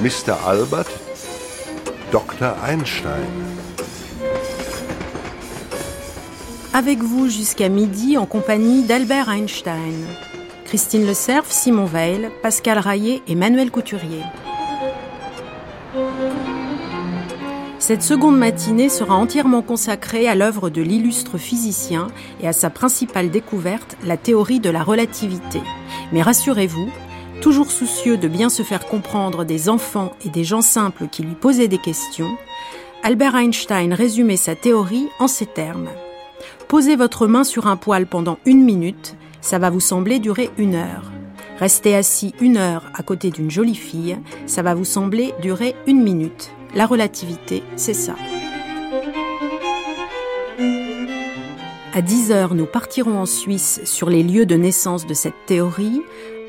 Mr. Albert, Dr. Einstein. Avec vous jusqu'à midi en compagnie d'Albert Einstein, Christine Le Cerf, Simon Veil, Pascal Raillet et Manuel Couturier. Cette seconde matinée sera entièrement consacrée à l'œuvre de l'illustre physicien et à sa principale découverte, la théorie de la relativité. Mais rassurez-vous, toujours soucieux de bien se faire comprendre des enfants et des gens simples qui lui posaient des questions, Albert Einstein résumait sa théorie en ces termes. Posez votre main sur un poil pendant une minute, ça va vous sembler durer une heure. Restez assis une heure à côté d'une jolie fille, ça va vous sembler durer une minute. La relativité, c'est ça. À 10 heures, nous partirons en Suisse sur les lieux de naissance de cette théorie.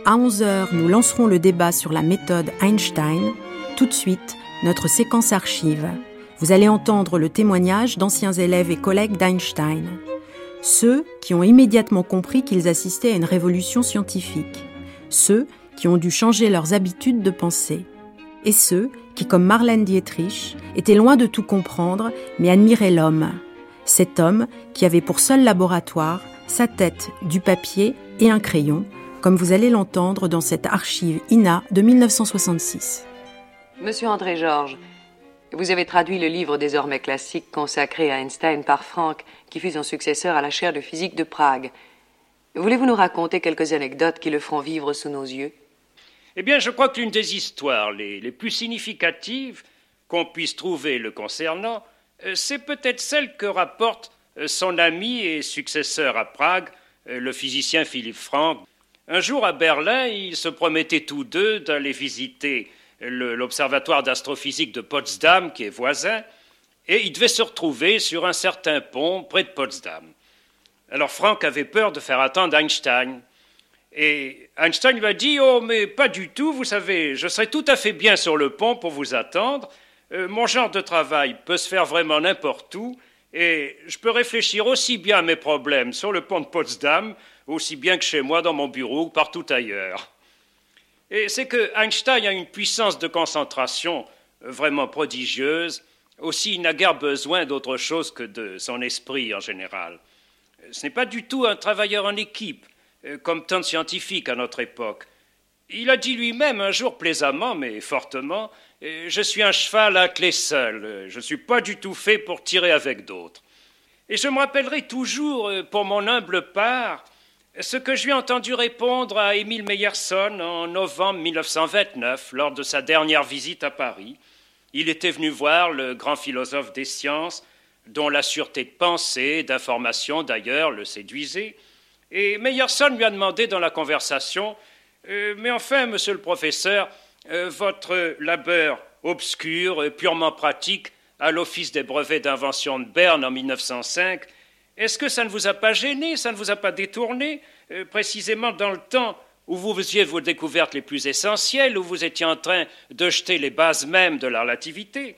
À 11 heures, nous lancerons le débat sur la méthode Einstein. Tout de suite, notre séquence archive. Vous allez entendre le témoignage d'anciens élèves et collègues d'Einstein. Ceux qui ont immédiatement compris qu'ils assistaient à une révolution scientifique. Ceux qui ont dû changer leurs habitudes de pensée. Et ceux qui, comme Marlène Dietrich, étaient loin de tout comprendre, mais admiraient l'homme. Cet homme qui avait pour seul laboratoire sa tête, du papier et un crayon, comme vous allez l'entendre dans cette archive INA de 1966. Monsieur André Georges, vous avez traduit le livre désormais classique consacré à Einstein par Franck, qui fut son successeur à la chaire de physique de Prague. Voulez-vous nous raconter quelques anecdotes qui le feront vivre sous nos yeux? Eh bien, je crois que l'une des histoires les, les plus significatives qu'on puisse trouver le concernant, euh, c'est peut-être celle que rapporte euh, son ami et successeur à Prague, euh, le physicien Philippe Franck. Un jour à Berlin, ils se promettaient tous deux d'aller visiter l'observatoire d'astrophysique de Potsdam, qui est voisin, et ils devaient se retrouver sur un certain pont près de Potsdam. Alors Franck avait peur de faire attendre Einstein. Et Einstein lui a dit Oh, mais pas du tout, vous savez, je serai tout à fait bien sur le pont pour vous attendre. Euh, mon genre de travail peut se faire vraiment n'importe où, et je peux réfléchir aussi bien à mes problèmes sur le pont de Potsdam, aussi bien que chez moi dans mon bureau ou partout ailleurs. Et c'est que Einstein a une puissance de concentration euh, vraiment prodigieuse. Aussi, il n'a guère besoin d'autre chose que de son esprit en général. Ce n'est pas du tout un travailleur en équipe, euh, comme tant de scientifiques à notre époque. Il a dit lui-même un jour plaisamment, mais fortement, euh, Je suis un cheval à clé seul, je ne suis pas du tout fait pour tirer avec d'autres. Et je me rappellerai toujours, euh, pour mon humble part, ce que je lui ai entendu répondre à Émile Meyerson en novembre 1929, lors de sa dernière visite à Paris. Il était venu voir le grand philosophe des sciences, dont la sûreté de pensée, d'information d'ailleurs, le séduisait. Et Meyerson lui a demandé dans la conversation Euh, Mais enfin, monsieur le professeur, euh, votre labeur obscur, purement pratique, à l'Office des brevets d'invention de Berne en 1905, est-ce que ça ne vous a pas gêné, ça ne vous a pas détourné, euh, précisément dans le temps où vous faisiez vos découvertes les plus essentielles, où vous étiez en train de jeter les bases mêmes de la relativité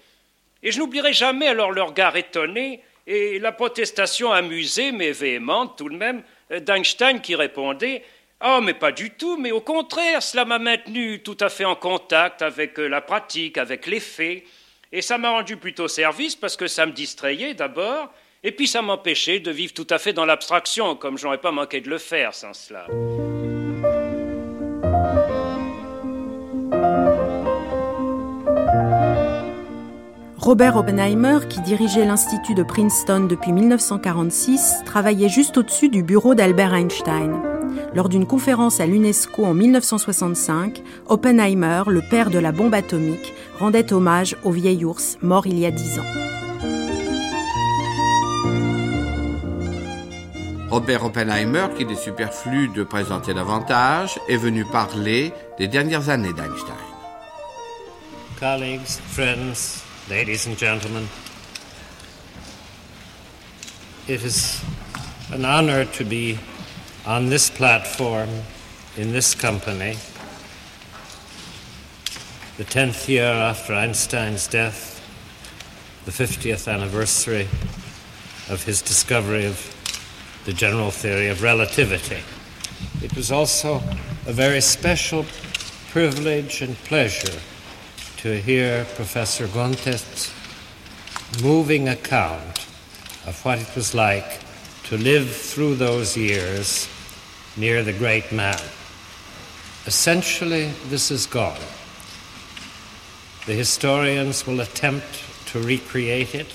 Et je n'oublierai jamais alors le regard étonné et la protestation amusée mais véhémente tout de même d'Einstein qui répondait Oh, mais pas du tout, mais au contraire, cela m'a maintenu tout à fait en contact avec euh, la pratique, avec les faits. Et ça m'a rendu plutôt service parce que ça me distrayait d'abord, et puis ça m'empêchait de vivre tout à fait dans l'abstraction, comme j'aurais pas manqué de le faire sans cela. Robert Oppenheimer, qui dirigeait l'Institut de Princeton depuis 1946, travaillait juste au-dessus du bureau d'Albert Einstein. Lors d'une conférence à l'UNESCO en 1965, Oppenheimer, le père de la bombe atomique, rendait hommage au vieil ours mort il y a dix ans. Robert Oppenheimer, qu'il est superflu de présenter davantage, est venu parler des dernières années d'Einstein. colleagues, friends, ladies and gentlemen. it is an honor to be on this platform in this company, the 10th year after Einstein's death, the 50th anniversary of his discovery of the general theory of relativity. It was also a very special privilege and pleasure to hear Professor Gontet's moving account of what it was like to live through those years near the great man. Essentially, this is gone. The historians will attempt to recreate it,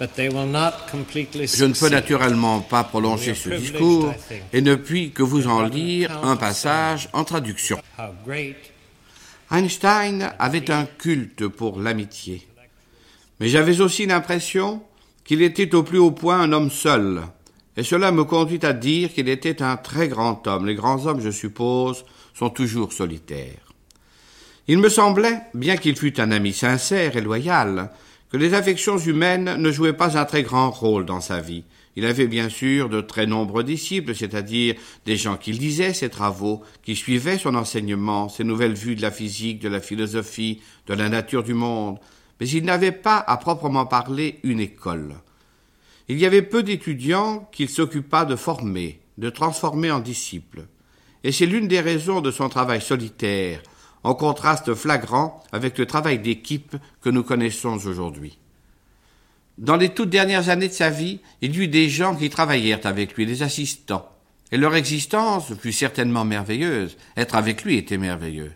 Je ne peux naturellement pas prolonger ce discours et ne puis que vous en lire un passage en traduction. Einstein avait un culte pour l'amitié, mais j'avais aussi l'impression qu'il était au plus haut point un homme seul, et cela me conduit à dire qu'il était un très grand homme. Les grands hommes, je suppose, sont toujours solitaires. Il me semblait, bien qu'il fût un ami sincère et loyal, que les affections humaines ne jouaient pas un très grand rôle dans sa vie. Il avait bien sûr de très nombreux disciples, c'est-à-dire des gens qui lisaient ses travaux, qui suivaient son enseignement, ses nouvelles vues de la physique, de la philosophie, de la nature du monde, mais il n'avait pas à proprement parler une école. Il y avait peu d'étudiants qu'il s'occupa de former, de transformer en disciples. Et c'est l'une des raisons de son travail solitaire, en contraste flagrant avec le travail d'équipe que nous connaissons aujourd'hui. Dans les toutes dernières années de sa vie, il y eut des gens qui travaillèrent avec lui, des assistants, et leur existence fut certainement merveilleuse. Être avec lui était merveilleux.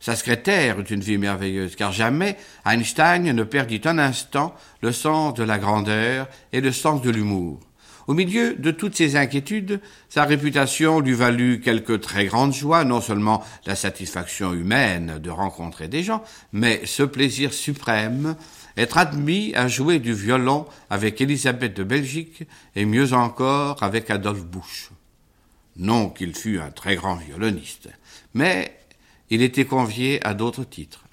Sa secrétaire eut une vie merveilleuse, car jamais Einstein ne perdit un instant le sens de la grandeur et le sens de l'humour. Au milieu de toutes ces inquiétudes, sa réputation lui valut quelques très grandes joies, non seulement la satisfaction humaine de rencontrer des gens, mais ce plaisir suprême, être admis à jouer du violon avec Élisabeth de Belgique et mieux encore avec Adolphe Busch. Non qu'il fût un très grand violoniste, mais il était convié à d'autres titres.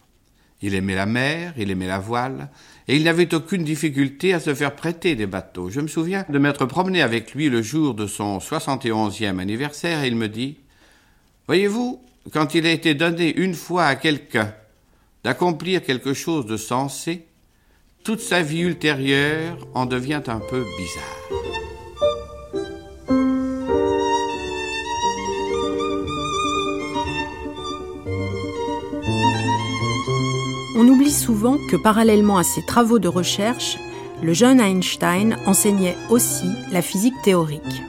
Il aimait la mer, il aimait la voile, et il n'avait aucune difficulté à se faire prêter des bateaux. Je me souviens de m'être promené avec lui le jour de son 71e anniversaire, et il me dit Voyez-vous, quand il a été donné une fois à quelqu'un d'accomplir quelque chose de sensé, toute sa vie ultérieure en devient un peu bizarre. On oublie souvent que parallèlement à ses travaux de recherche, le jeune Einstein enseignait aussi la physique théorique.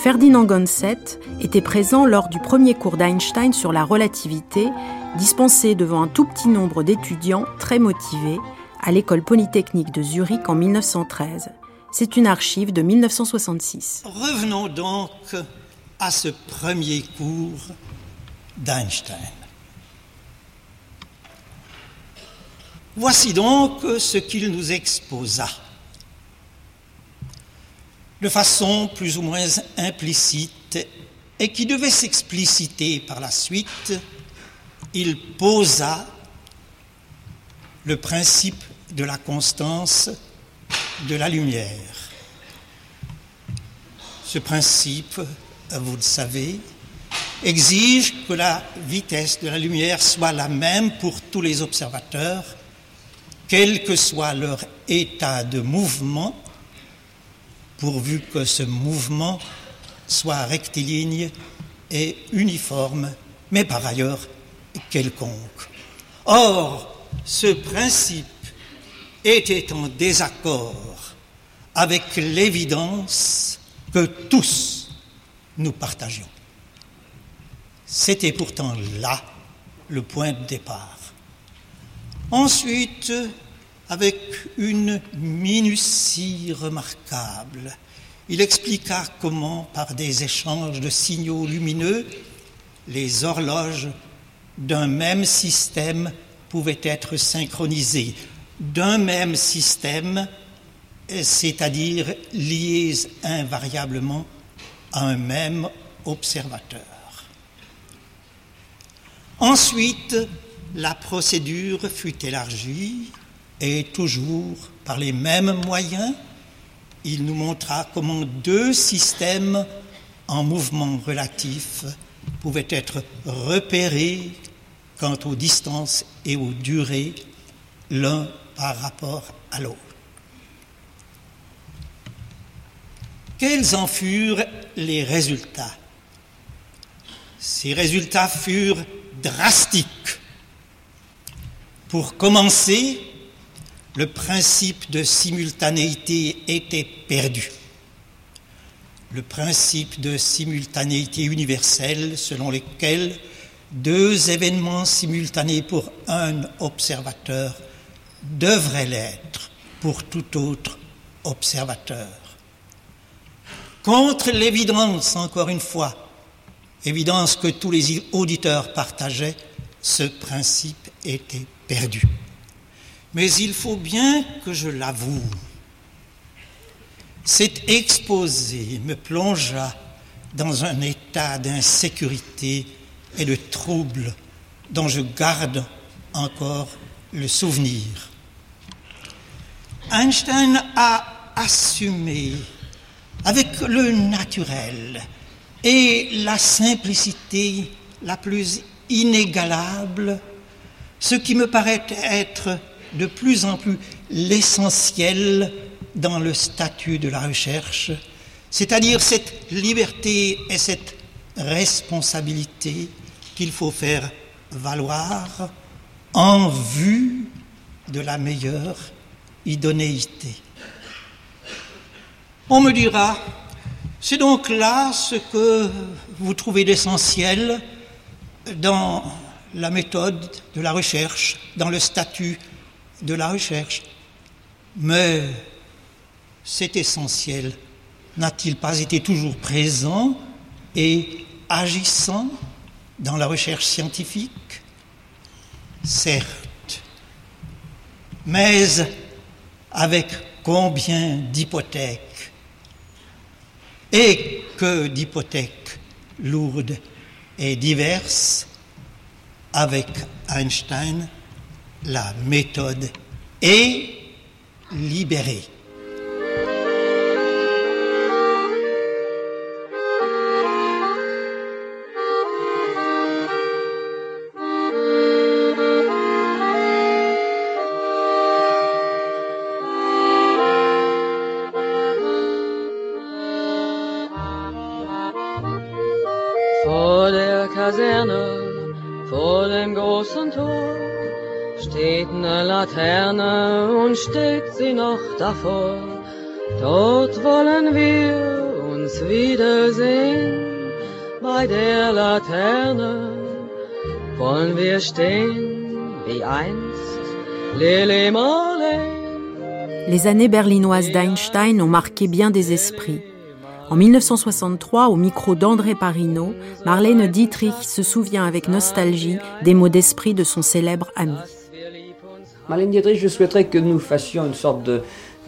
Ferdinand Gonset était présent lors du premier cours d'Einstein sur la relativité, dispensé devant un tout petit nombre d'étudiants très motivés à l'école polytechnique de Zurich en 1913. C'est une archive de 1966. Revenons donc à ce premier cours d'Einstein. Voici donc ce qu'il nous exposa. De façon plus ou moins implicite et qui devait s'expliciter par la suite, il posa le principe de la constance de la lumière. Ce principe, vous le savez, exige que la vitesse de la lumière soit la même pour tous les observateurs quel que soit leur état de mouvement, pourvu que ce mouvement soit rectiligne et uniforme, mais par ailleurs quelconque. Or, ce principe était en désaccord avec l'évidence que tous nous partagions. C'était pourtant là le point de départ. Ensuite, avec une minutie remarquable, il expliqua comment, par des échanges de signaux lumineux, les horloges d'un même système pouvaient être synchronisées, d'un même système, c'est-à-dire liées invariablement à un même observateur. Ensuite, la procédure fut élargie et toujours par les mêmes moyens, il nous montra comment deux systèmes en mouvement relatif pouvaient être repérés quant aux distances et aux durées l'un par rapport à l'autre. Quels en furent les résultats? Ces résultats furent drastiques. Pour commencer, le principe de simultanéité était perdu. Le principe de simultanéité universelle selon lequel deux événements simultanés pour un observateur devraient l'être pour tout autre observateur. Contre l'évidence, encore une fois, évidence que tous les auditeurs partageaient, ce principe était perdu. Mais il faut bien que je l'avoue, cet exposé me plongea dans un état d'insécurité et de trouble dont je garde encore le souvenir. Einstein a assumé avec le naturel et la simplicité la plus inégalable ce qui me paraît être de plus en plus l'essentiel dans le statut de la recherche, c'est-à-dire cette liberté et cette responsabilité qu'il faut faire valoir en vue de la meilleure idonéité. On me dira, c'est donc là ce que vous trouvez d'essentiel dans la méthode de la recherche, dans le statut de la recherche. Mais cet essentiel n'a-t-il pas été toujours présent et agissant dans la recherche scientifique? Certes, mais avec combien d'hypothèques? Et que d'hypothèques lourdes et diverses? Avec Einstein la méthode est libérée. Les années berlinoises d'Einstein ont marqué bien des esprits. En 1963, au micro d'André Parino, Marlène Dietrich se souvient avec nostalgie des mots d'esprit de son célèbre ami. Marlène Dietrich, je souhaiterais que nous fassions une sorte de,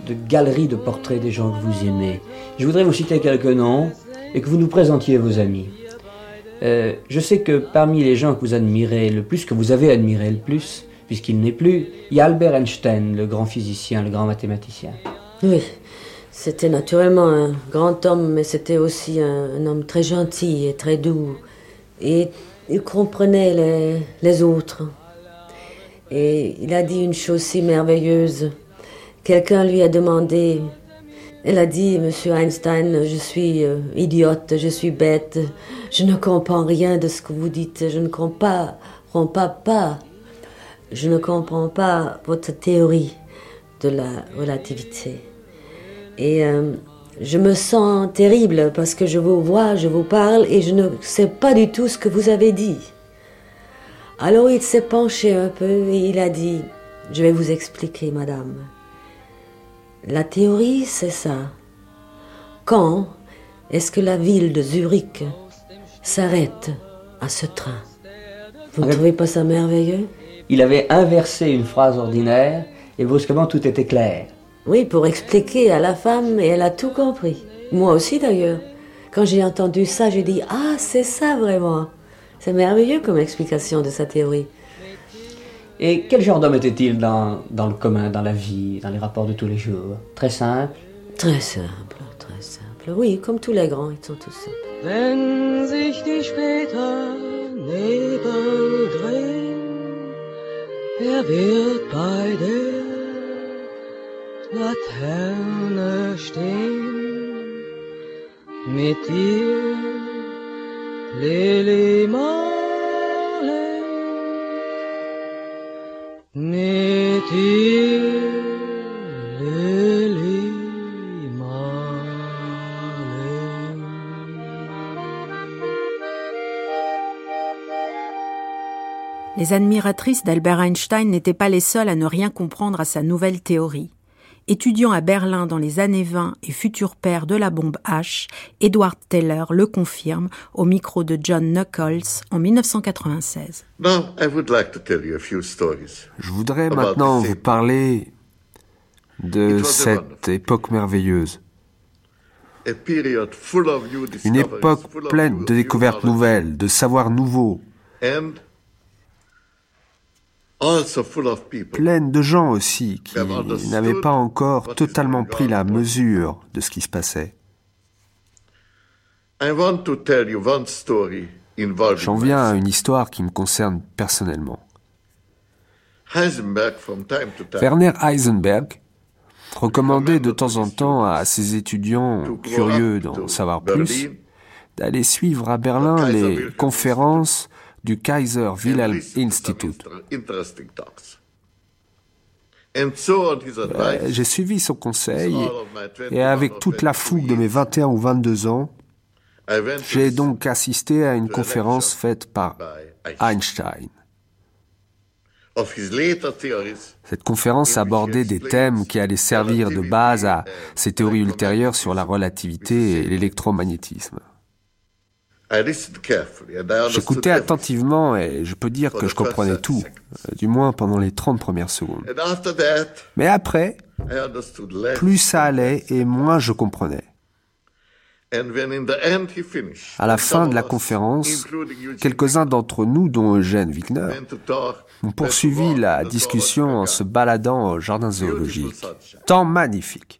de galerie de portraits des gens que vous aimez. Je voudrais vous citer quelques noms et que vous nous présentiez vos amis. Euh, je sais que parmi les gens que vous admirez le plus, que vous avez admiré le plus, puisqu'il n'est plus, il y a Albert Einstein, le grand physicien, le grand mathématicien. Oui, c'était naturellement un grand homme, mais c'était aussi un, un homme très gentil et très doux. Et il comprenait les, les autres. Et il a dit une chose si merveilleuse. Quelqu'un lui a demandé, elle a dit, Monsieur Einstein, je suis euh, idiote, je suis bête, je ne comprends rien de ce que vous dites, je ne comprends pas, pas, je ne comprends pas votre théorie de la relativité. Et euh, je me sens terrible parce que je vous vois, je vous parle et je ne sais pas du tout ce que vous avez dit. Alors il s'est penché un peu et il a dit, je vais vous expliquer, madame. La théorie, c'est ça. Quand est-ce que la ville de Zurich s'arrête à ce train? Vous ne trouvez pas ça merveilleux? Il avait inversé une phrase ordinaire et brusquement tout était clair. Oui, pour expliquer à la femme et elle a tout compris. Moi aussi d'ailleurs. Quand j'ai entendu ça, j'ai dit Ah, c'est ça vraiment. C'est merveilleux comme explication de sa théorie. Et quel genre d'homme était-il dans, dans le commun, dans la vie, dans les rapports de tous les jours? Très simple Très simple, très simple. Oui, comme tous les grands, ils sont tous simples. Wenn sich die später Nebel drehen, wer wird bei der Laterne stehen? Mit dir, Les admiratrices d'Albert Einstein n'étaient pas les seules à ne rien comprendre à sa nouvelle théorie. Étudiant à Berlin dans les années 20 et futur père de la bombe H, Edward Teller le confirme au micro de John Knuckles en 1996. Now, I would like to tell you a few stories. Je voudrais maintenant vous parler de cette époque merveilleuse. Une époque pleine de découvertes nouvelles, de savoirs nouveaux, And also full of people pleine de gens aussi qui n'avaient pas encore totalement pris la mesure de ce qui se passait. J'en viens à une histoire qui me concerne personnellement. Werner Heisenberg recommandait de temps en temps à ses étudiants curieux d'en savoir plus d'aller suivre à Berlin les conférences du Kaiser Wilhelm Institute. Euh, J'ai suivi son conseil all of my 21 et avec toute la 22 fougue de mes years, 21 ou 22 ans, j'ai donc assisté à une conférence faite par Einstein. Cette conférence abordait des thèmes qui allaient servir de base à ses théories ultérieures sur la relativité et l'électromagnétisme. I listened carefully and I understood J'écoutais attentivement et je peux dire que je comprenais tout, euh, du moins pendant les 30 premières secondes. Mais après, plus ça allait et moins je comprenais. À la fin de la conférence, quelques-uns d'entre nous, dont Eugène Wigner, ont poursuivi la discussion en se baladant au jardin zoologique. Temps magnifique.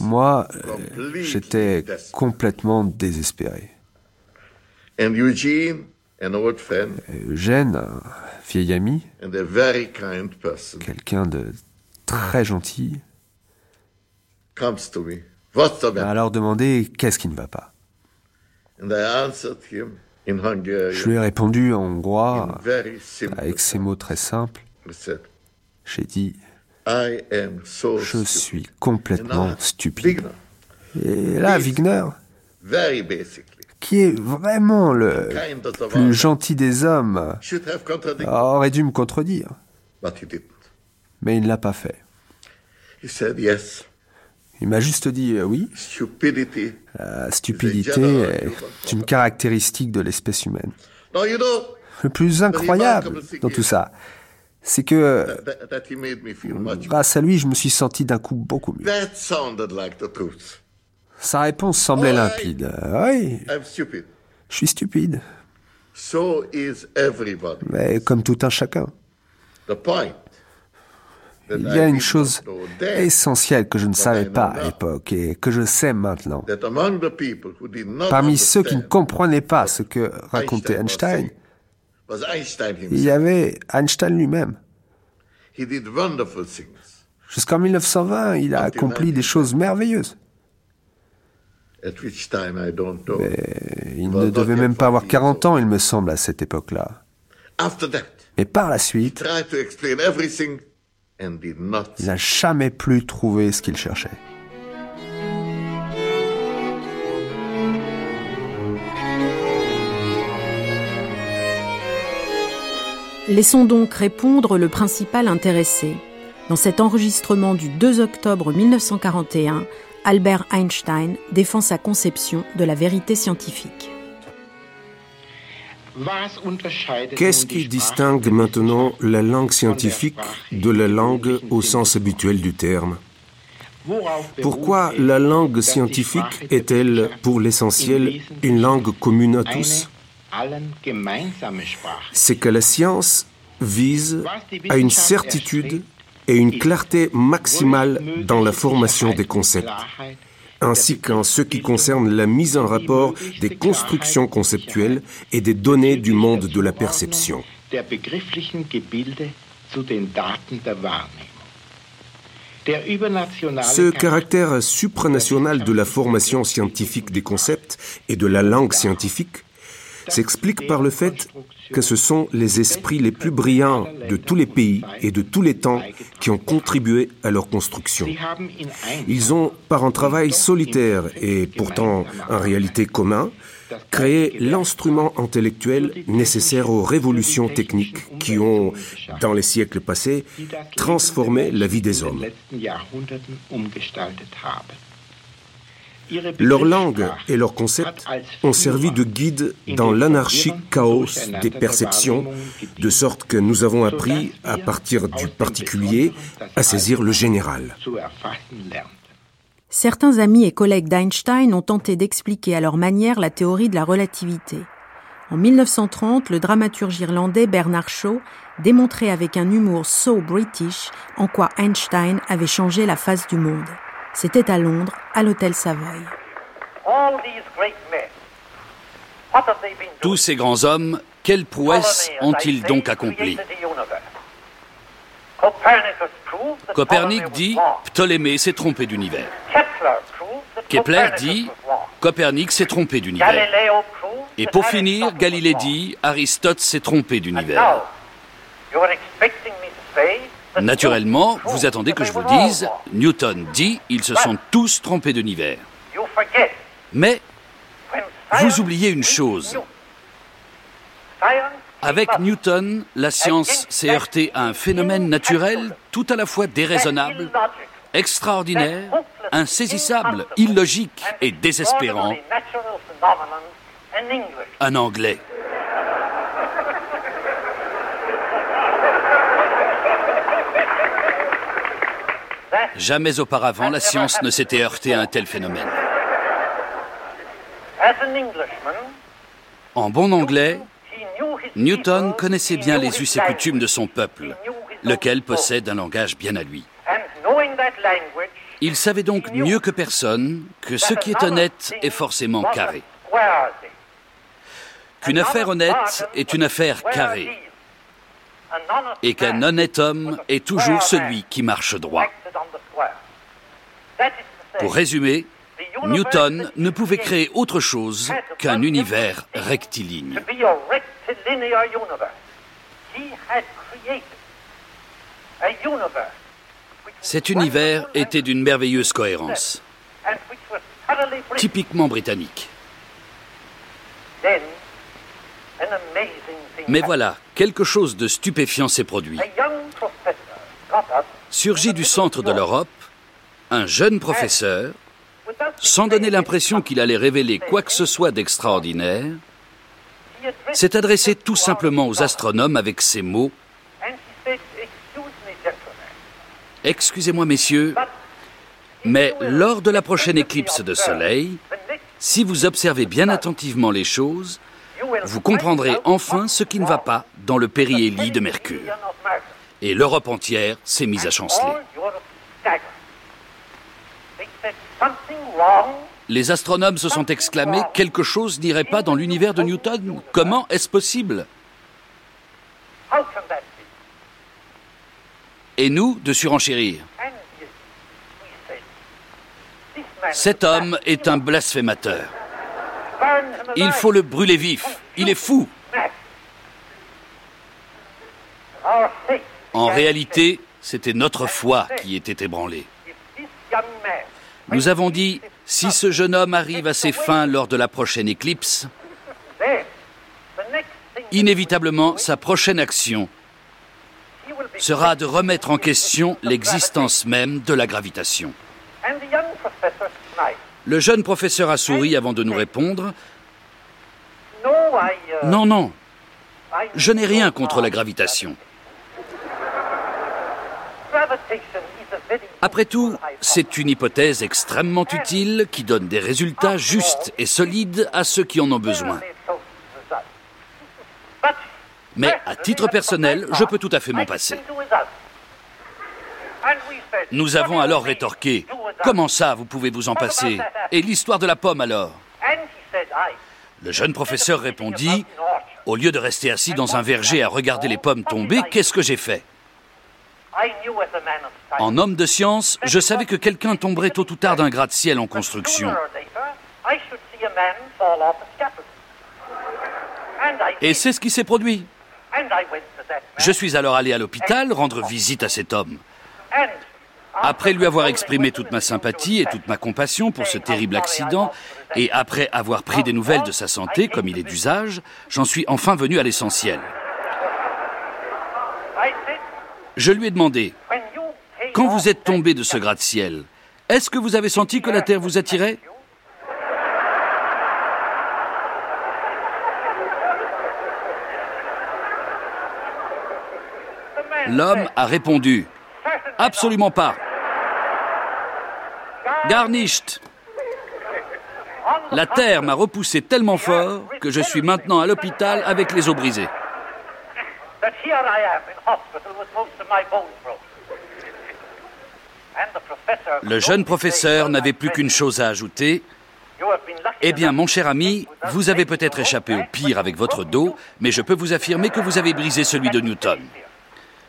Moi, euh, j'étais complètement désespéré. And Eugene, an old friend Et Eugène, un vieil ami, and a very kind person, quelqu'un de très gentil, comes to me. What's the m'a alors demandé qu'est-ce qui ne va pas? And I answered him in Hungarian. Je lui ai répondu en hongrois, avec ces mots très simples. J'ai dit, je suis complètement stupide. Et là, Wigner, qui est vraiment le plus gentil des hommes, contradicted, aurait dû me contredire. but he didn't. Mais il ne l'a pas fait. He said, yes, Il m'a juste dit euh, oui, stupidity. la stupidité est une caractéristique de l'espèce humaine. Le plus incroyable dans tout ça, c'est que much grâce à lui, je me suis senti d'un coup beaucoup mieux. That sounded like the truth. Sa réponse semblait limpide. Euh, Oui, I'm stupid. je suis stupide, So is everybody. mais comme tout un chacun. The point. that Il y a une chose essentielle que je ne savais pas à l'époque et que je sais maintenant. Parmi ceux qui ne comprenaient pas ce que racontait Einstein il y avait Einstein lui-même. He did wonderful things. Jusqu'en 1920, il a accompli des choses merveilleuses. Know. Il ne devait même pas avoir 40 ans, il me semble, à cette époque-là. After that, Mais par la suite, il n'a jamais plus trouvé ce qu'il cherchait. Laissons donc répondre le principal intéressé. Dans cet enregistrement du 2 octobre 1941, Albert Einstein défend sa conception de la vérité scientifique. Qu'est-ce qui distingue maintenant la langue scientifique de la langue au sens habituel du terme? Pourquoi la langue scientifique est-elle, pour l'essentiel, une langue commune à tous? C'est que la science vise à une certitude et une clarté maximale dans la formation des concepts, ainsi qu'en ce qui concerne la mise en rapport des constructions conceptuelles et des données du monde de la perception. Ce caractère supranational de la formation scientifique des concepts et de la langue scientifique s'explique par le fait que ce sont les esprits les plus brillants de tous les pays et de tous les temps qui ont contribué à leur construction. Ils ont, par un travail solitaire et pourtant en réalité commun, créé l'instrument intellectuel nécessaire aux révolutions techniques qui ont, dans les siècles passés, transformé la vie des hommes. Leur langue et leurs concepts ont servi de guide dans l'anarchique chaos des perceptions, de sorte que nous avons appris, à partir du particulier, à saisir le général. Certains amis et collègues d'Einstein ont tenté d'expliquer à leur manière la théorie de la relativité. En 1930, le dramaturge irlandais Bernard Shaw démontrait avec un humour so british en quoi Einstein avait changé la face du monde. C'était à Londres, à l'hôtel Savoy. Tous ces grands hommes, quelles prouesses ont-ils donc accompli? Copernic dit Ptolémée s'est trompé d'univers. Kepler dit Copernic s'est trompé d'univers. Et pour finir, Galilée dit Aristote s'est trompé d'univers. Naturellement, vous attendez que je vous dise, Newton dit, ils se sont tous trompés d'univers. Mais vous oubliez une chose. Avec Newton, la science s'est heurtée à un phénomène naturel tout à la fois déraisonnable, extraordinaire, insaisissable, illogique et désespérant. Un anglais. Jamais auparavant, la science ne s'était heurtée à un tel phénomène. En bon anglais, Newton connaissait bien les us et coutumes de son peuple, lequel possède un langage bien à lui. Il savait donc mieux que personne que ce qui est honnête est forcément carré. Qu'une affaire honnête est une affaire carrée. Et qu'un honnête homme est toujours celui qui marche droit. Pour résumer, Newton ne pouvait créer autre chose qu'un univers rectiligne. Cet univers était d'une merveilleuse cohérence, typiquement britannique. Mais voilà, quelque chose de stupéfiant s'est produit. Surgit du centre de l'Europe un jeune professeur, sans donner l'impression qu'il allait révéler quoi que ce soit d'extraordinaire, s'est adressé tout simplement aux astronomes avec ces mots Excusez-moi, messieurs, mais lors de la prochaine éclipse de soleil, si vous observez bien attentivement les choses, vous comprendrez enfin ce qui ne va pas dans le périhélie de Mercure. Et l'Europe entière s'est mise à chanceler. Les astronomes se sont exclamés Quelque chose n'irait pas dans l'univers de Newton. Comment est-ce possible? Et nous, de surenchérir. Cet homme est un blasphémateur. Il faut le brûler vif. Il est fou. En réalité, c'était notre foi qui était ébranlée. Nous avons dit, si ce jeune homme arrive à ses fins lors de la prochaine éclipse, inévitablement, sa prochaine action sera de remettre en question l'existence même de la gravitation. Le jeune professeur a souri avant de nous répondre. Non, non, je n'ai rien contre la gravitation. Après tout, c'est une hypothèse extrêmement utile qui donne des résultats justes et solides à ceux qui en ont besoin. Mais à titre personnel, je peux tout à fait m'en passer. Nous avons alors rétorqué Comment ça, vous pouvez vous en passer? Et l'histoire de la pomme alors? Le jeune professeur répondit Au lieu de rester assis dans un verger à regarder les pommes tomber, qu'est-ce que j'ai fait? En homme de science, je savais que quelqu'un tomberait tôt ou tard d'un gratte-ciel en construction. Et c'est ce qui s'est produit. Je suis alors allé à l'hôpital rendre visite à cet homme. Après lui avoir exprimé toute ma sympathie et toute ma compassion pour ce terrible accident, et après avoir pris des nouvelles de sa santé, comme il est d'usage, j'en suis enfin venu à l'essentiel. Je lui ai demandé, quand vous êtes tombé de ce gratte-ciel, est-ce que vous avez senti que la Terre vous attirait? L'homme a répondu Absolument pas. Garnished. La terre m'a repoussé tellement fort que je suis maintenant à l'hôpital avec les os brisés. Le jeune professeur n'avait plus qu'une chose à ajouter. Eh bien, mon cher ami, vous avez peut-être échappé au pire avec votre dos, mais je peux vous affirmer que vous avez brisé celui de Newton.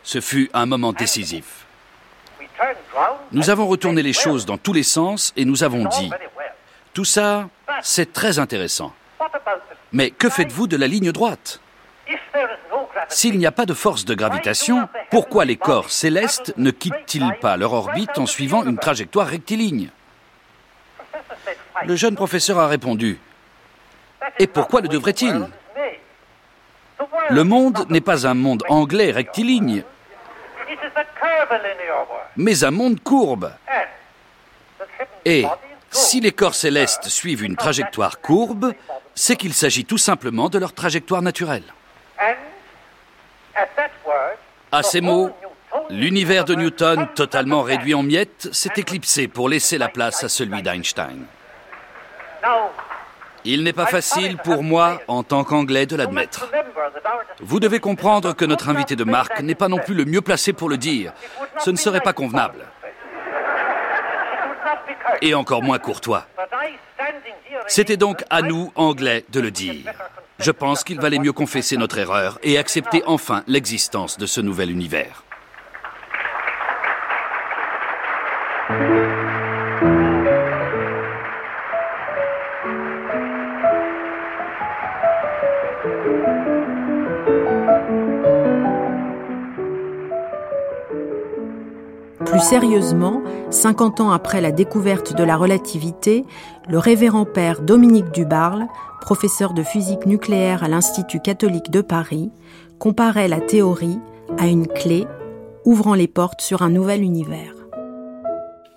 Ce fut un moment décisif. Nous avons retourné les choses dans tous les sens et nous avons dit, tout ça, c'est très intéressant. Mais que faites-vous de la ligne droite? S'il n'y a pas de force de gravitation, pourquoi les corps célestes ne quittent-ils pas leur orbite en suivant une trajectoire rectiligne? Le jeune professeur a répondu, Et pourquoi le devrait-il? Le monde n'est pas un monde anglais rectiligne, mais un monde courbe. Et si les corps célestes suivent une trajectoire courbe, c'est qu'il s'agit tout simplement de leur trajectoire naturelle. À ces mots, l'univers de Newton, totalement réduit en miettes, s'est éclipsé pour laisser la place à celui d'Einstein. Il n'est pas facile pour moi, en tant qu'Anglais, de l'admettre. Vous devez comprendre que notre invité de marque n'est pas non plus le mieux placé pour le dire. Ce ne serait pas convenable. Et encore moins courtois. C'était donc à nous, Anglais, de le dire. Je pense qu'il valait mieux confesser notre erreur et accepter enfin l'existence de ce nouvel univers. Plus sérieusement, 50 ans après la découverte de la relativité, le révérend père Dominique Dubarle, professeur de physique nucléaire à l'Institut catholique de Paris, comparait la théorie à une clé ouvrant les portes sur un nouvel univers.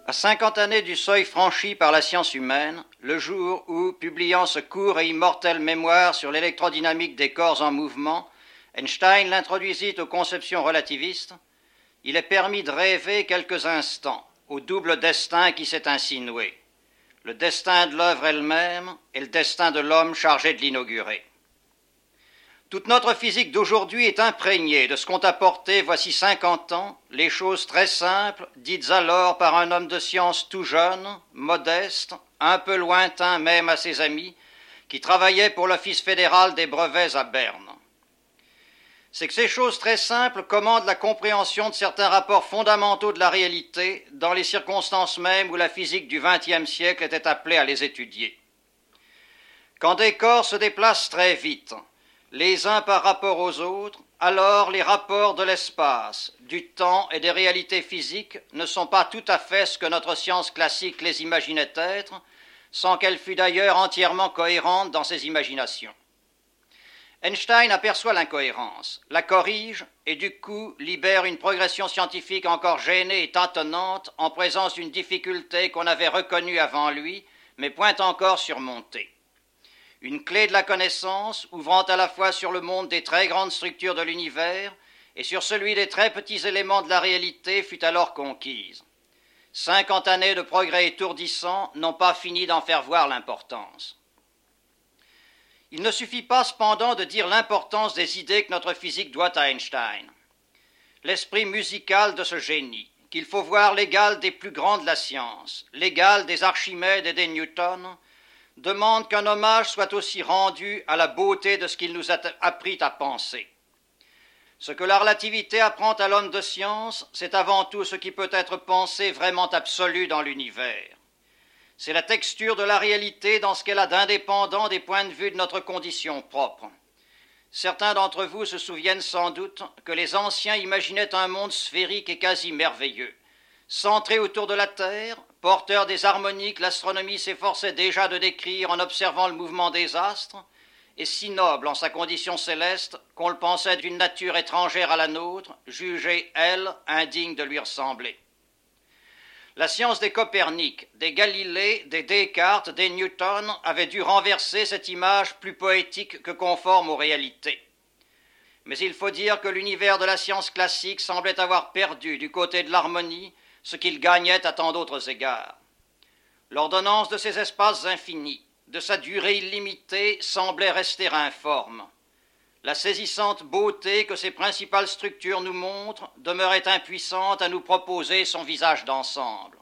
À 50 années du seuil franchi par la science humaine, le jour où, publiant ce court et immortel mémoire sur l'électrodynamique des corps en mouvement, Einstein l'introduisit aux conceptions relativistes, il est permis de rêver quelques instants au double destin qui s'est insinué, le destin de l'œuvre elle-même et le destin de l'homme chargé de l'inaugurer. Toute notre physique d'aujourd'hui est imprégnée de ce qu'ont apporté voici cinquante ans les choses très simples dites alors par un homme de science tout jeune, modeste, un peu lointain même à ses amis, qui travaillait pour l'Office fédéral des brevets à Berne c'est que ces choses très simples commandent la compréhension de certains rapports fondamentaux de la réalité dans les circonstances mêmes où la physique du XXe siècle était appelée à les étudier. Quand des corps se déplacent très vite, les uns par rapport aux autres, alors les rapports de l'espace, du temps et des réalités physiques ne sont pas tout à fait ce que notre science classique les imaginait être, sans qu'elle fût d'ailleurs entièrement cohérente dans ses imaginations. Einstein aperçoit l'incohérence, la corrige et du coup libère une progression scientifique encore gênée et tâtonnante en présence d'une difficulté qu'on avait reconnue avant lui, mais point encore surmontée. Une clé de la connaissance ouvrant à la fois sur le monde des très grandes structures de l'univers et sur celui des très petits éléments de la réalité fut alors conquise. Cinquante années de progrès étourdissants n'ont pas fini d'en faire voir l'importance. Il ne suffit pas cependant de dire l'importance des idées que notre physique doit à Einstein. L'esprit musical de ce génie, qu'il faut voir l'égal des plus grands de la science, l'égal des Archimèdes et des Newton, demande qu'un hommage soit aussi rendu à la beauté de ce qu'il nous a appris à penser. Ce que la relativité apprend à l'homme de science, c'est avant tout ce qui peut être pensé vraiment absolu dans l'univers. C'est la texture de la réalité dans ce qu'elle a d'indépendant des points de vue de notre condition propre. Certains d'entre vous se souviennent sans doute que les anciens imaginaient un monde sphérique et quasi merveilleux. Centré autour de la Terre, porteur des harmonies que l'astronomie s'efforçait déjà de décrire en observant le mouvement des astres, et si noble en sa condition céleste qu'on le pensait d'une nature étrangère à la nôtre, jugée, elle, indigne de lui ressembler. La science des Copernic, des Galilée, des Descartes, des Newton avait dû renverser cette image plus poétique que conforme aux réalités. Mais il faut dire que l'univers de la science classique semblait avoir perdu du côté de l'harmonie ce qu'il gagnait à tant d'autres égards. L'ordonnance de ces espaces infinis, de sa durée illimitée, semblait rester informe. La saisissante beauté que ses principales structures nous montrent demeurait impuissante à nous proposer son visage d'ensemble.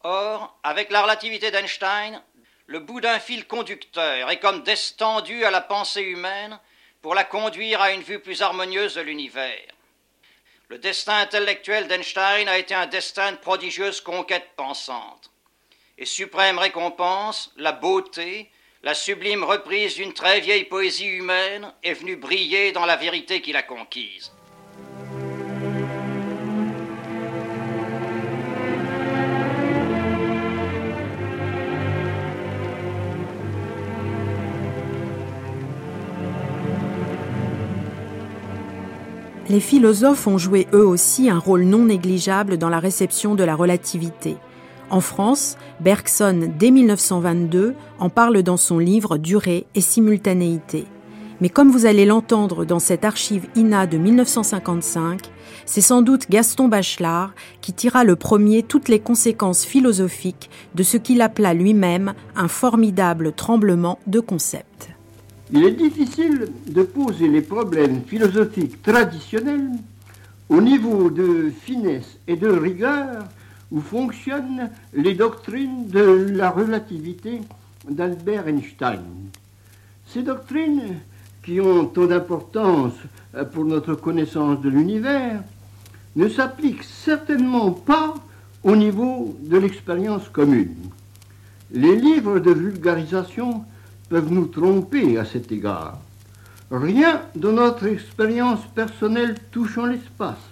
Or, avec la relativité d'Einstein, le bout d'un fil conducteur est comme descendu à la pensée humaine pour la conduire à une vue plus harmonieuse de l'univers. Le destin intellectuel d'Einstein a été un destin de prodigieuse conquête pensante. Et suprême récompense, la beauté, la sublime reprise d'une très vieille poésie humaine est venue briller dans la vérité qu'il a conquise. Les philosophes ont joué eux aussi un rôle non négligeable dans la réception de la relativité. En France, Bergson, dès 1922, en parle dans son livre Durée et simultanéité. Mais comme vous allez l'entendre dans cette archive INA de 1955, c'est sans doute Gaston Bachelard qui tira le premier toutes les conséquences philosophiques de ce qu'il appela lui-même un formidable tremblement de concepts. Il est difficile de poser les problèmes philosophiques traditionnels au niveau de finesse et de rigueur où fonctionnent les doctrines de la relativité d'Albert Einstein. Ces doctrines, qui ont tant d'importance pour notre connaissance de l'univers, ne s'appliquent certainement pas au niveau de l'expérience commune. Les livres de vulgarisation peuvent nous tromper à cet égard. Rien de notre expérience personnelle touchant l'espace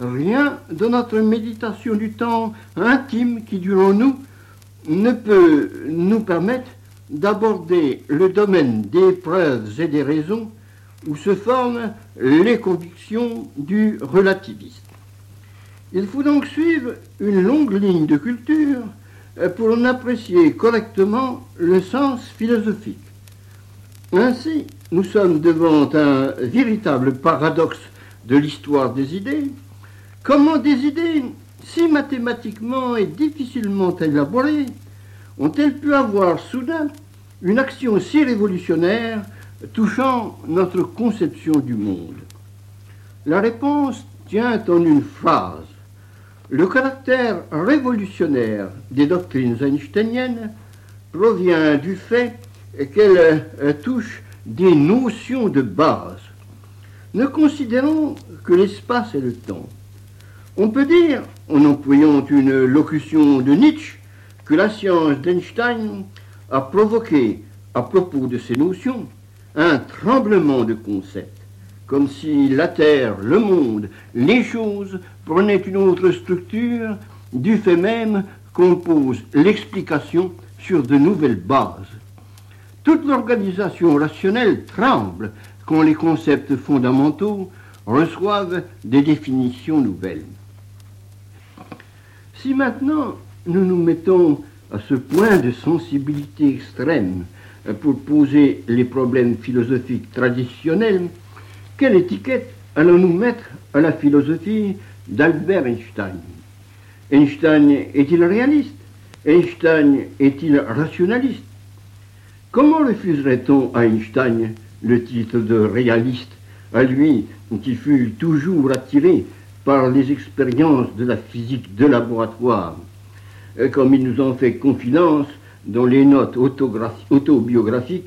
Rien de notre méditation du temps intime qui dure en nous ne peut nous permettre d'aborder le domaine des preuves et des raisons où se forment les convictions du relativisme. Il faut donc suivre une longue ligne de culture pour en apprécier correctement le sens philosophique. Ainsi, nous sommes devant un véritable paradoxe de l'histoire des idées, Comment des idées si mathématiquement et difficilement élaborées ont-elles pu avoir soudain une action si révolutionnaire touchant notre conception du monde? La réponse tient en une phrase. Le caractère révolutionnaire des doctrines einsteiniennes provient du fait qu'elles touchent des notions de base. Ne considérons que l'espace et le temps. On peut dire, en employant une locution de Nietzsche, que la science d'Einstein a provoqué, à propos de ces notions, un tremblement de concepts, comme si la Terre, le monde, les choses prenaient une autre structure du fait même qu'on pose l'explication sur de nouvelles bases. Toute l'organisation rationnelle tremble quand les concepts fondamentaux reçoivent des définitions nouvelles. Si maintenant nous nous mettons à ce point de sensibilité extrême pour poser les problèmes philosophiques traditionnels, quelle étiquette allons-nous mettre à la philosophie d'Albert Einstein? Einstein est-il réaliste? Einstein est-il rationaliste? Comment refuserait-on à Einstein le titre de réaliste, à lui qui fut toujours attiré par les expériences de la physique de laboratoire, euh, comme il nous en fait confidence dans les notes autobiographiques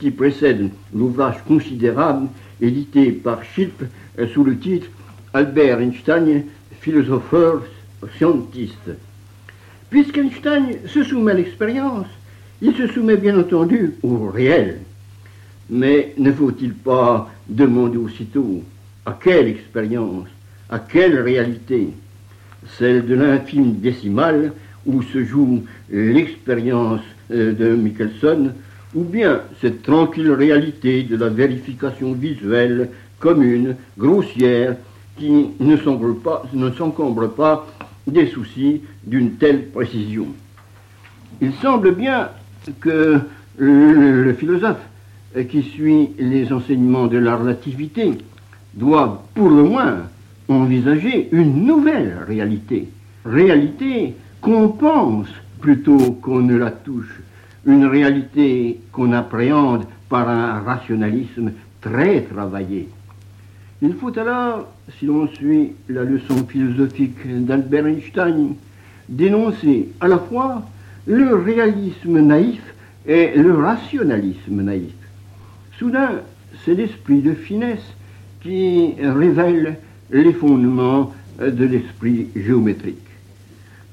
qui précèdent l'ouvrage considérable édité par Schilp euh, sous le titre Albert Einstein, philosopheur scientiste. Puisqu'Einstein se soumet à l'expérience, il se soumet bien entendu au réel. Mais ne faut-il pas demander aussitôt à quelle expérience, à quelle réalité? Celle de l'infime décimale où se joue l'expérience euh, de Michelson, ou bien cette tranquille réalité de la vérification visuelle commune, grossière, qui ne s'encombre pas, des soucis d'une telle précision? Il semble bien que le, philosophe qui suit les enseignements de la relativité doit pour le moins envisager une nouvelle réalité, réalité qu'on pense plutôt qu'on ne la touche, une réalité qu'on appréhende par un rationalisme très travaillé. Il faut alors, si l'on suit la leçon philosophique d'Albert Einstein, dénoncer à la fois le réalisme naïf et le rationalisme naïf. Soudain, c'est l'esprit de finesse qui révèle les fondements de l'esprit géométrique.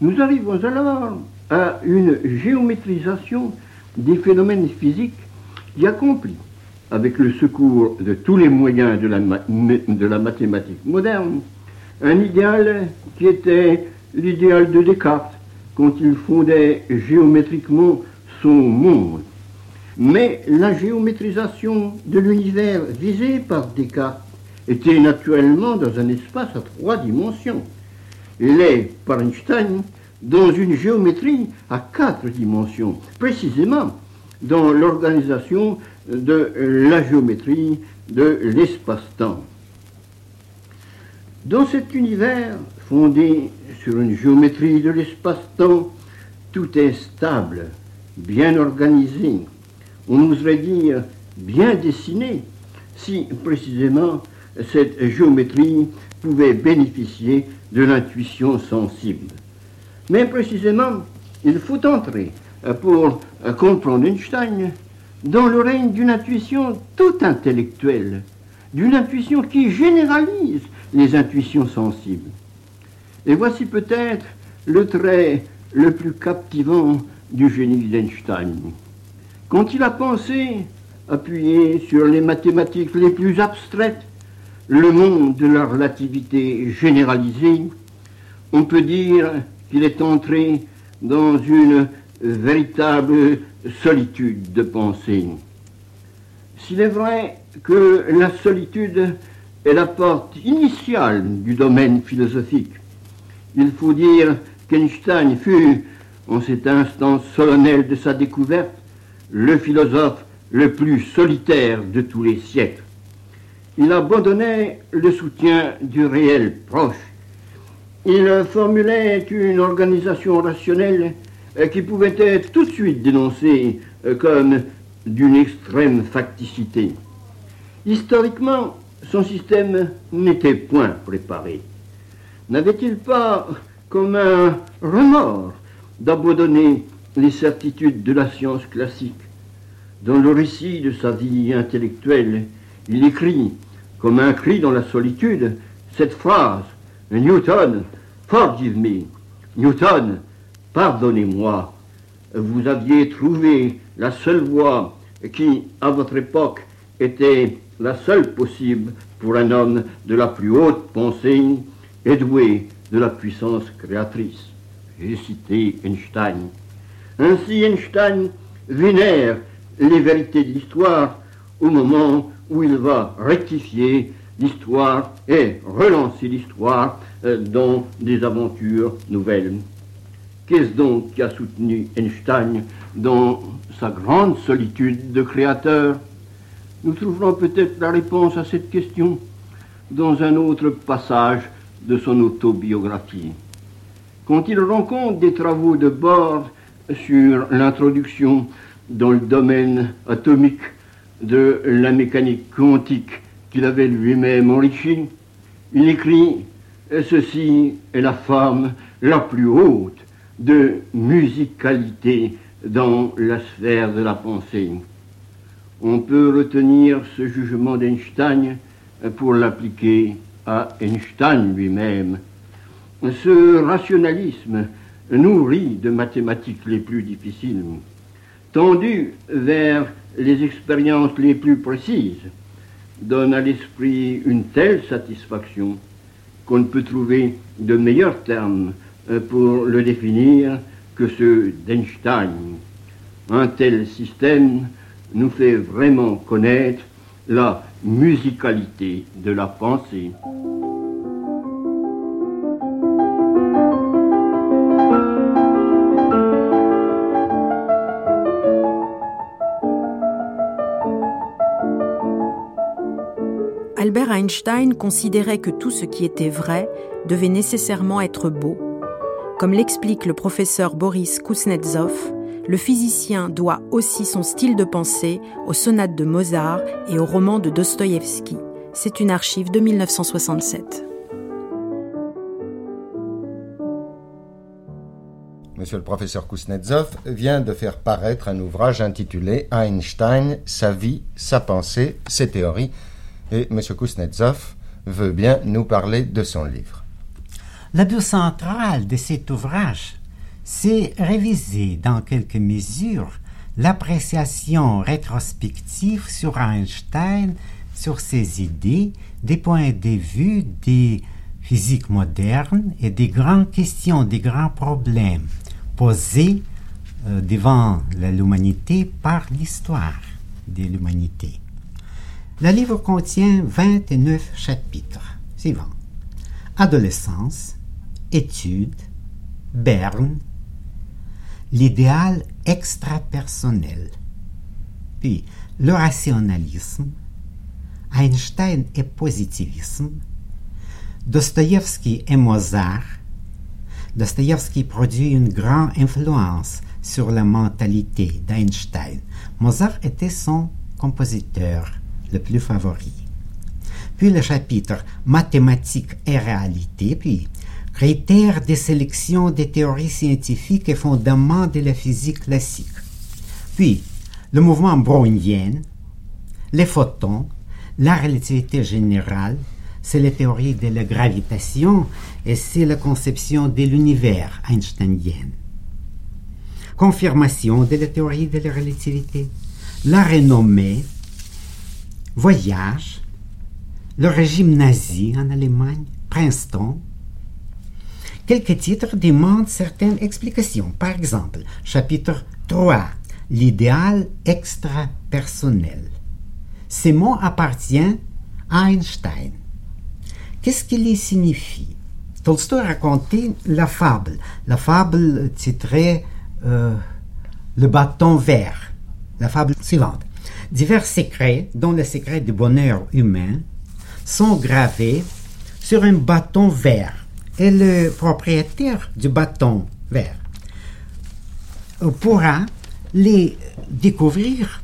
Nous arrivons alors à une géométrisation des phénomènes physiques qui accomplit avec le secours de tous les moyens de la, de la mathématique moderne, un idéal qui était l'idéal de Descartes quand il fondait géométriquement son monde. Mais la géométrisation de l'univers visé par Descartes était naturellement dans un espace à trois dimensions. Il est, par Einstein, dans une géométrie à quatre dimensions, précisément dans l'organisation de la géométrie de l'espace-temps. Dans cet univers fondé sur une géométrie de l'espace-temps, tout est stable, bien organisé, on oserait dire bien dessiné, si précisément cette géométrie pouvait bénéficier de l'intuition sensible. Mais précisément, il faut entrer pour comprendre Einstein dans le règne d'une intuition tout intellectuelle, d'une intuition qui généralise les intuitions sensibles. Et voici peut-être le trait le plus captivant du génie d'Einstein. Quand il a pensé, appuyé sur les mathématiques les plus abstraites, le monde de la relativité généralisée, on peut dire qu'il est entré dans une véritable solitude de pensée. S'il est vrai que la solitude est la porte initiale du domaine philosophique, il faut dire qu'Einstein fut, en cet instant solennel de sa découverte, le philosophe le plus solitaire de tous les siècles. Il abandonnait le soutien du réel proche. Il formulait une organisation rationnelle euh, qui pouvait être tout de suite dénoncée euh, comme d'une extrême facticité. Historiquement, son système n'était point préparé. N'avait-il pas comme un remords d'abandonner les certitudes de la science classique? Dans le récit de sa vie intellectuelle, il écrit, comme un cri dans la solitude, cette phrase Newton, forgive me. Newton, pardonnez-moi. Vous aviez trouvé la seule voie qui, à votre époque, était la seule possible pour un homme de la plus haute pensée et doué de la puissance créatrice. J'ai cité Einstein. Ainsi Einstein vénère les vérités de l'histoire au moment où il va rectifier l'histoire et relancer l'histoire euh, dans des aventures nouvelles. Qu'est-ce donc qui a soutenu Einstein dans sa grande solitude de créateur? Nous trouverons peut-être la réponse à cette question dans un autre passage de son autobiographie. Quand il rencontre des travaux de bord sur l'introduction dans le domaine atomique de la mécanique quantique qu'il avait lui-même enrichi, il écrit ceci est la forme la plus haute de musicalité dans la sphère de la pensée. On peut retenir ce jugement d'Einstein pour l'appliquer à Einstein lui-même. Ce rationalisme nourri de mathématiques les plus difficiles, tendu vers les expériences les plus précises, donne à l'esprit une telle satisfaction qu'on ne peut trouver de meilleurs termes pour le définir que ceux d'Einstein. Un tel système nous fait vraiment connaître la musicalité de la pensée. Albert Einstein considérait que tout ce qui était vrai devait nécessairement être beau. Comme l'explique le professeur Boris Kuznetsov, le physicien doit aussi son style de pensée aux sonates de Mozart et aux romans de Dostoïevski. C'est une archive de 1967. Monsieur le professeur Kuznetsov vient de faire paraître un ouvrage intitulé Einstein, sa vie, sa pensée, ses théories. Et Monsieur Kuznetsov veut bien nous parler de son livre. Le but central de cet ouvrage, c'est réviser dans quelques mesures l'appréciation rétrospective sur Einstein, sur ses idées, des points de vue des physiques modernes et des grandes questions, des grands problèmes posés euh, devant l'humanité par l'histoire de l'humanité. Le livre contient 29 chapitres suivants. Adolescence, études, berne, l'idéal extrapersonnel, puis le rationalisme, Einstein et positivisme, Dostoïevski et Mozart. Dostoïevski produit une grande influence sur la mentalité d'Einstein. Mozart était son compositeur plus favori. Puis le chapitre Mathématiques et réalité, puis critères de sélection des théories scientifiques et fondements de la physique classique. Puis le mouvement brownien, les photons, la relativité générale, c'est la théorie de la gravitation et c'est la conception de l'univers einsteinienne. Confirmation de la théorie de la relativité, la renommée, voyage, le régime nazi en Allemagne, Princeton. Quelques titres demandent certaines explications. Par exemple, chapitre 3, l'idéal extra-personnel. Ces mots appartiennent à Einstein. Qu'est-ce qu'il signifie? Tolstoy racontait la fable, la fable titrée euh, Le bâton vert, la fable suivante. Divers secrets, dont le secret du bonheur humain, sont gravés sur un bâton vert et le propriétaire du bâton vert pourra les découvrir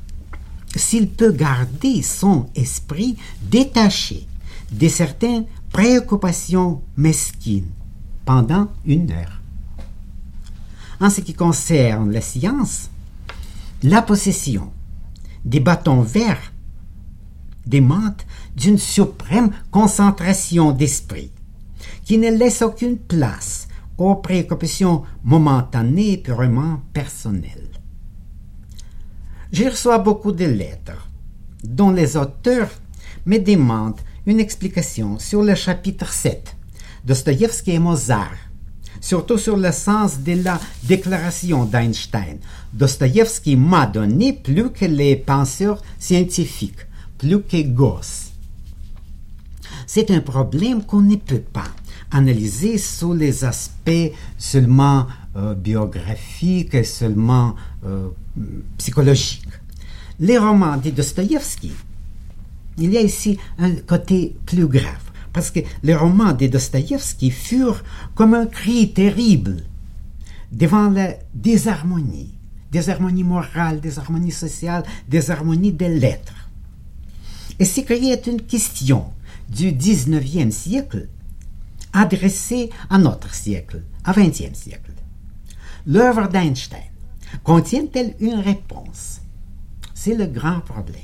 s'il peut garder son esprit détaché de certaines préoccupations mesquines pendant une heure. En ce qui concerne la science, la possession des bâtons verts démente d'une suprême concentration d'esprit qui ne laisse aucune place aux préoccupations momentanées purement personnelles. Je reçois beaucoup de lettres dont les auteurs me demandent une explication sur le chapitre 7, Dostoïevski et Mozart, surtout sur le sens de la déclaration d'Einstein. Dostoïevski m'a donné plus que les penseurs scientifiques, plus que Gauss. C'est un problème qu'on ne peut pas analyser sous les aspects seulement euh, biographiques et seulement euh, psychologiques. Les romans de Dostoïevski, il y a ici un côté plus grave, parce que les romans de Dostoïevski furent comme un cri terrible devant la désharmonie, désharmonie morale, désharmonie sociale, désharmonie des lettres. Et ce qui est une question du 19e siècle, adressée à notre siècle, à XXe siècle. L'œuvre d'Einstein contient-elle une réponse? C'est le grand problème.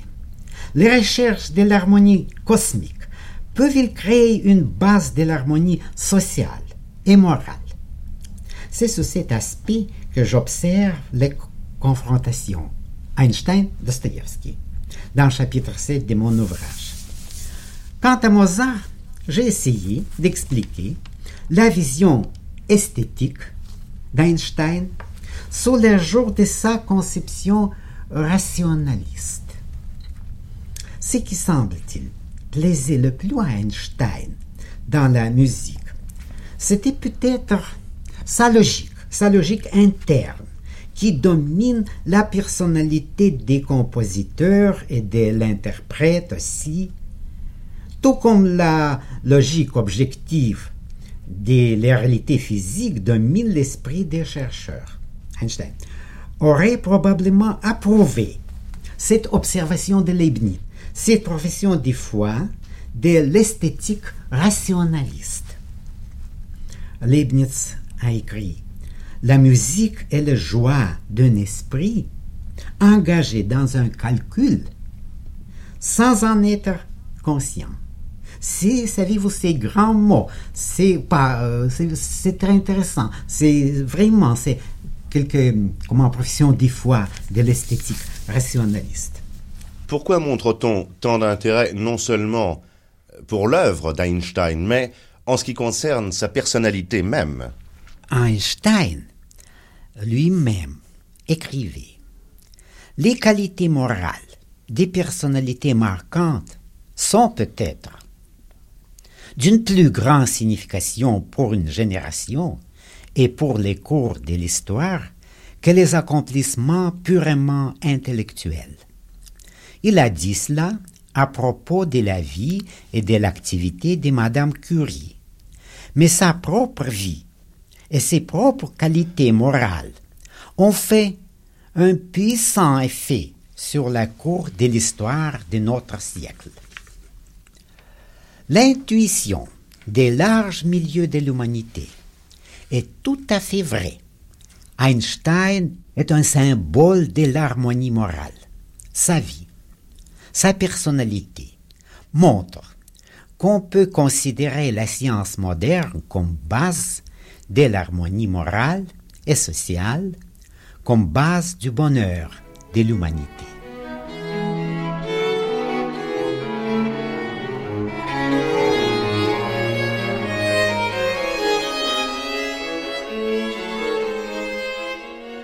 Les recherches de l'harmonie cosmique peuvent-ils créer une base de l'harmonie sociale et morale? C'est sous cet aspect que j'observe les confrontations Einstein-Dostoevsky dans le chapitre 7 de mon ouvrage. Quant à Mozart, j'ai essayé d'expliquer la vision esthétique d'Einstein sous le jour de sa conception rationaliste. Ce qui semble-t-il plaisait le plus à Einstein dans la musique, c'était peut-être sa logique, sa logique interne, qui domine la personnalité des compositeurs et de l'interprète aussi, tout comme la logique objective de la réalité physique domine l'esprit des chercheurs. Einstein aurait probablement approuvé cette observation de Leibniz, cette profession foi de l'esthétique rationaliste. Leibniz a écrit La musique est le joie d'un esprit engagé dans un calcul sans en être conscient. C'est, savez-vous, ces grands mots, c'est pas, euh, c'est très intéressant. C'est vraiment, c'est quelque, comment, profession des fois de l'esthétique rationaliste. Pourquoi montre-t-on tant d'intérêt non seulement pour l'œuvre d'Einstein, mais en ce qui concerne sa personnalité même? Einstein lui-même écrivait Les qualités morales des personnalités marquantes sont peut-être d'une plus grande signification pour une génération et pour les cours de l'histoire que les accomplissements purement intellectuels. Il a dit cela à propos de la vie et de l'activité de Madame Curie. Mais sa propre vie et ses propres qualités morales ont fait un puissant effet sur la cour de l'histoire de notre siècle. L'intuition des larges milieux de l'humanité est tout à fait vraie. Einstein est un symbole de l'harmonie morale. Sa vie, sa personnalité montrent qu'on peut considérer la science moderne comme base de l'harmonie morale et sociale, comme base du bonheur de l'humanité.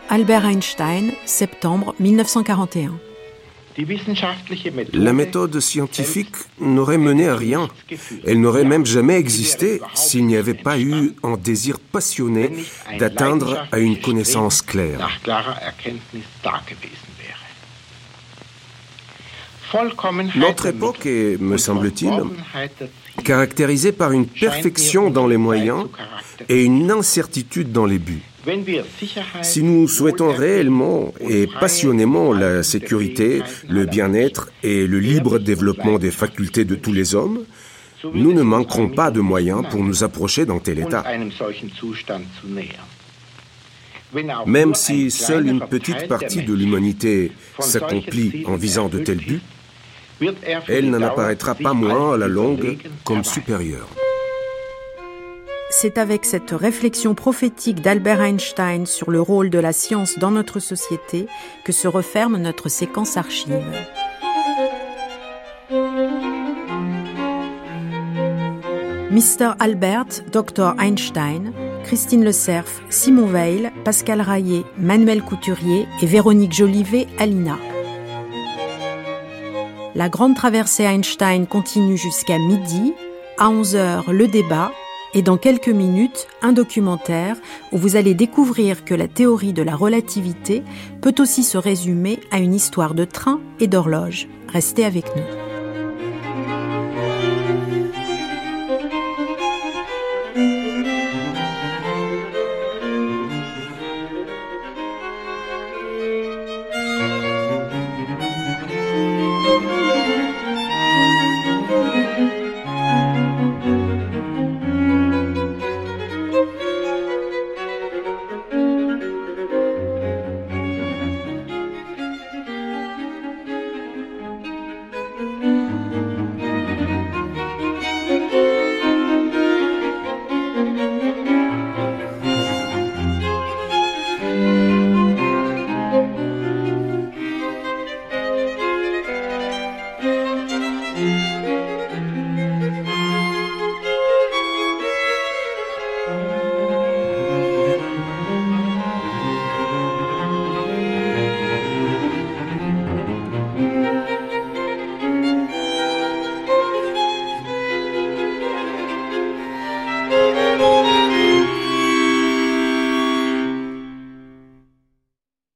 Albert Einstein, septembre 1941. La méthode scientifique n'aurait mené à rien. Elle n'aurait même jamais existé s'il n'y avait pas eu un désir passionné d'atteindre à une connaissance claire. Notre époque est, me semble-t-il, caractérisée par une perfection dans les moyens et une incertitude dans les buts. Si nous souhaitons réellement et passionnément la sécurité, le bien-être et le libre développement des facultés de tous les hommes, nous ne manquerons pas de moyens pour nous approcher d'un tel état. Même si seule une petite partie de l'humanité s'accomplit en visant de tels buts, elle n'en apparaîtra pas moins à la longue comme supérieure. C'est avec cette réflexion prophétique d'Albert Einstein sur le rôle de la science dans notre société que se referme notre séquence archive. Mr. Albert, Dr. Einstein, Christine Le Cerf, Simon Veil, Pascal Raillet, Manuel Couturier et Véronique Jolivet, Alina. La grande traversée Einstein continue jusqu'à midi. À 11h, le débat et dans quelques minutes, un documentaire où vous allez découvrir que la théorie de la relativité peut aussi se résumer à une histoire de train et d'horloge. Restez avec nous.